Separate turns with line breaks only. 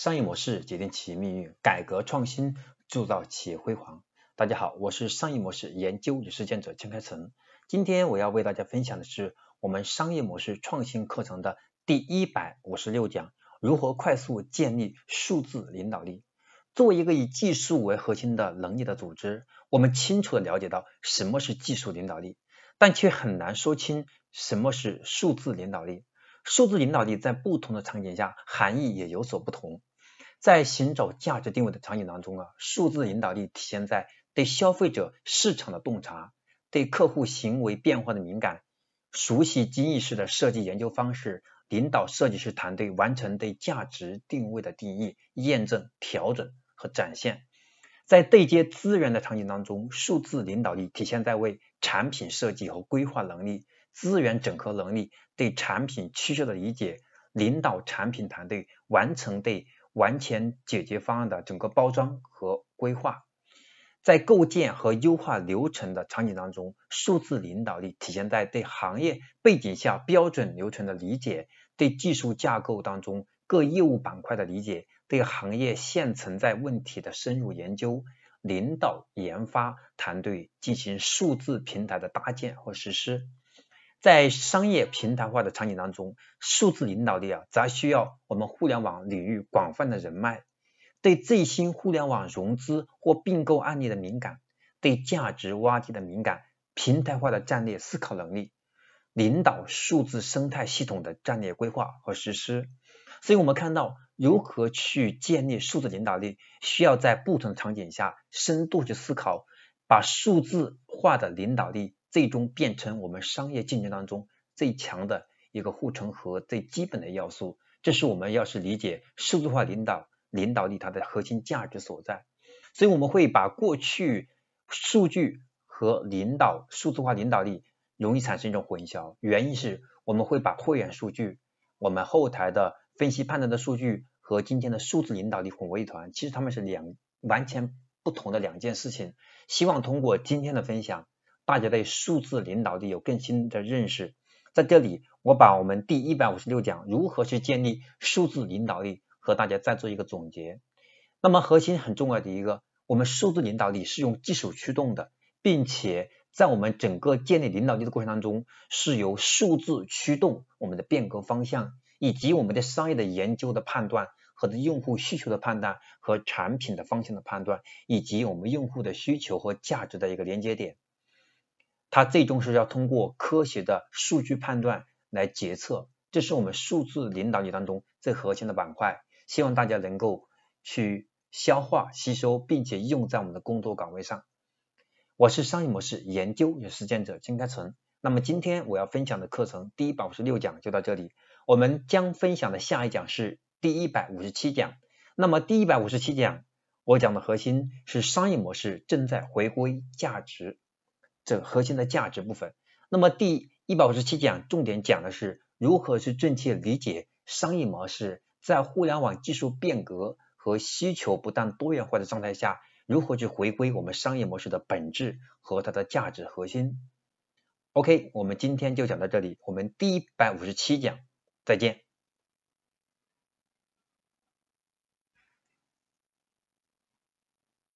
商业模式决定企业命运，改革创新铸造企业辉煌。大家好，我是商业模式研究与实践者江开成。今天我要为大家分享的是我们商业模式创新课程的第一百五十六讲：如何快速建立数字领导力。作为一个以技术为核心的能力的组织，我们清楚的了解到什么是技术领导力，但却很难说清什么是数字领导力。数字领导力在不同的场景下含义也有所不同。在寻找价值定位的场景当中啊，数字领导力体现在对消费者市场的洞察、对客户行为变化的敏感、熟悉精益式的设计研究方式、领导设计师团队完成对价值定位的定义、验证、调整和展现。在对接资源的场景当中，数字领导力体现在为产品设计和规划能力、资源整合能力、对产品趋势的理解、领导产品团队完成对完全解决方案的整个包装和规划，在构建和优化流程的场景当中，数字领导力体现在对行业背景下标准流程的理解，对技术架构当中各业务板块的理解，对行业现存在问题的深入研究，领导研发团队进行数字平台的搭建和实施。在商业平台化的场景当中，数字领导力啊，则需要我们互联网领域广泛的人脉，对最新互联网融资或并购案例的敏感，对价值挖掘的敏感，平台化的战略思考能力，领导数字生态系统的战略规划和实施。所以，我们看到如何去建立数字领导力，需要在不同场景下深度去思考，把数字化的领导力。最终变成我们商业竞争当中最强的一个护城河、最基本的要素。这是我们要是理解数字化领导领导力它的核心价值所在。所以我们会把过去数据和领导数字化领导力容易产生一种混淆，原因是我们会把会员数据、我们后台的分析判断的数据和今天的数字领导力混为一团。其实他们是两完全不同的两件事情。希望通过今天的分享。大家对数字领导力有更新的认识，在这里我把我们第一百五十六讲如何去建立数字领导力和大家再做一个总结。那么核心很重要的一个，我们数字领导力是用技术驱动的，并且在我们整个建立领导力的过程当中，是由数字驱动我们的变革方向，以及我们的商业的研究的判断和用户需求的判断和产品的方向的判断，以及我们用户的需求和价值的一个连接点。它最终是要通过科学的数据判断来决策，这是我们数字领导力当中最核心的板块。希望大家能够去消化吸收，并且用在我们的工作岗位上。我是商业模式研究与实践者金开成。那么今天我要分享的课程第一百五十六讲就到这里，我们将分享的下一讲是第一百五十七讲。那么第一百五十七讲我讲的核心是商业模式正在回归价值。这核心的价值部分。那么第一百五十七讲重点讲的是如何去正确理解商业模式，在互联网技术变革和需求不断多元化的状态下，如何去回归我们商业模式的本质和它的价值核心。OK，我们今天就讲到这里，我们第一百五十七讲再见。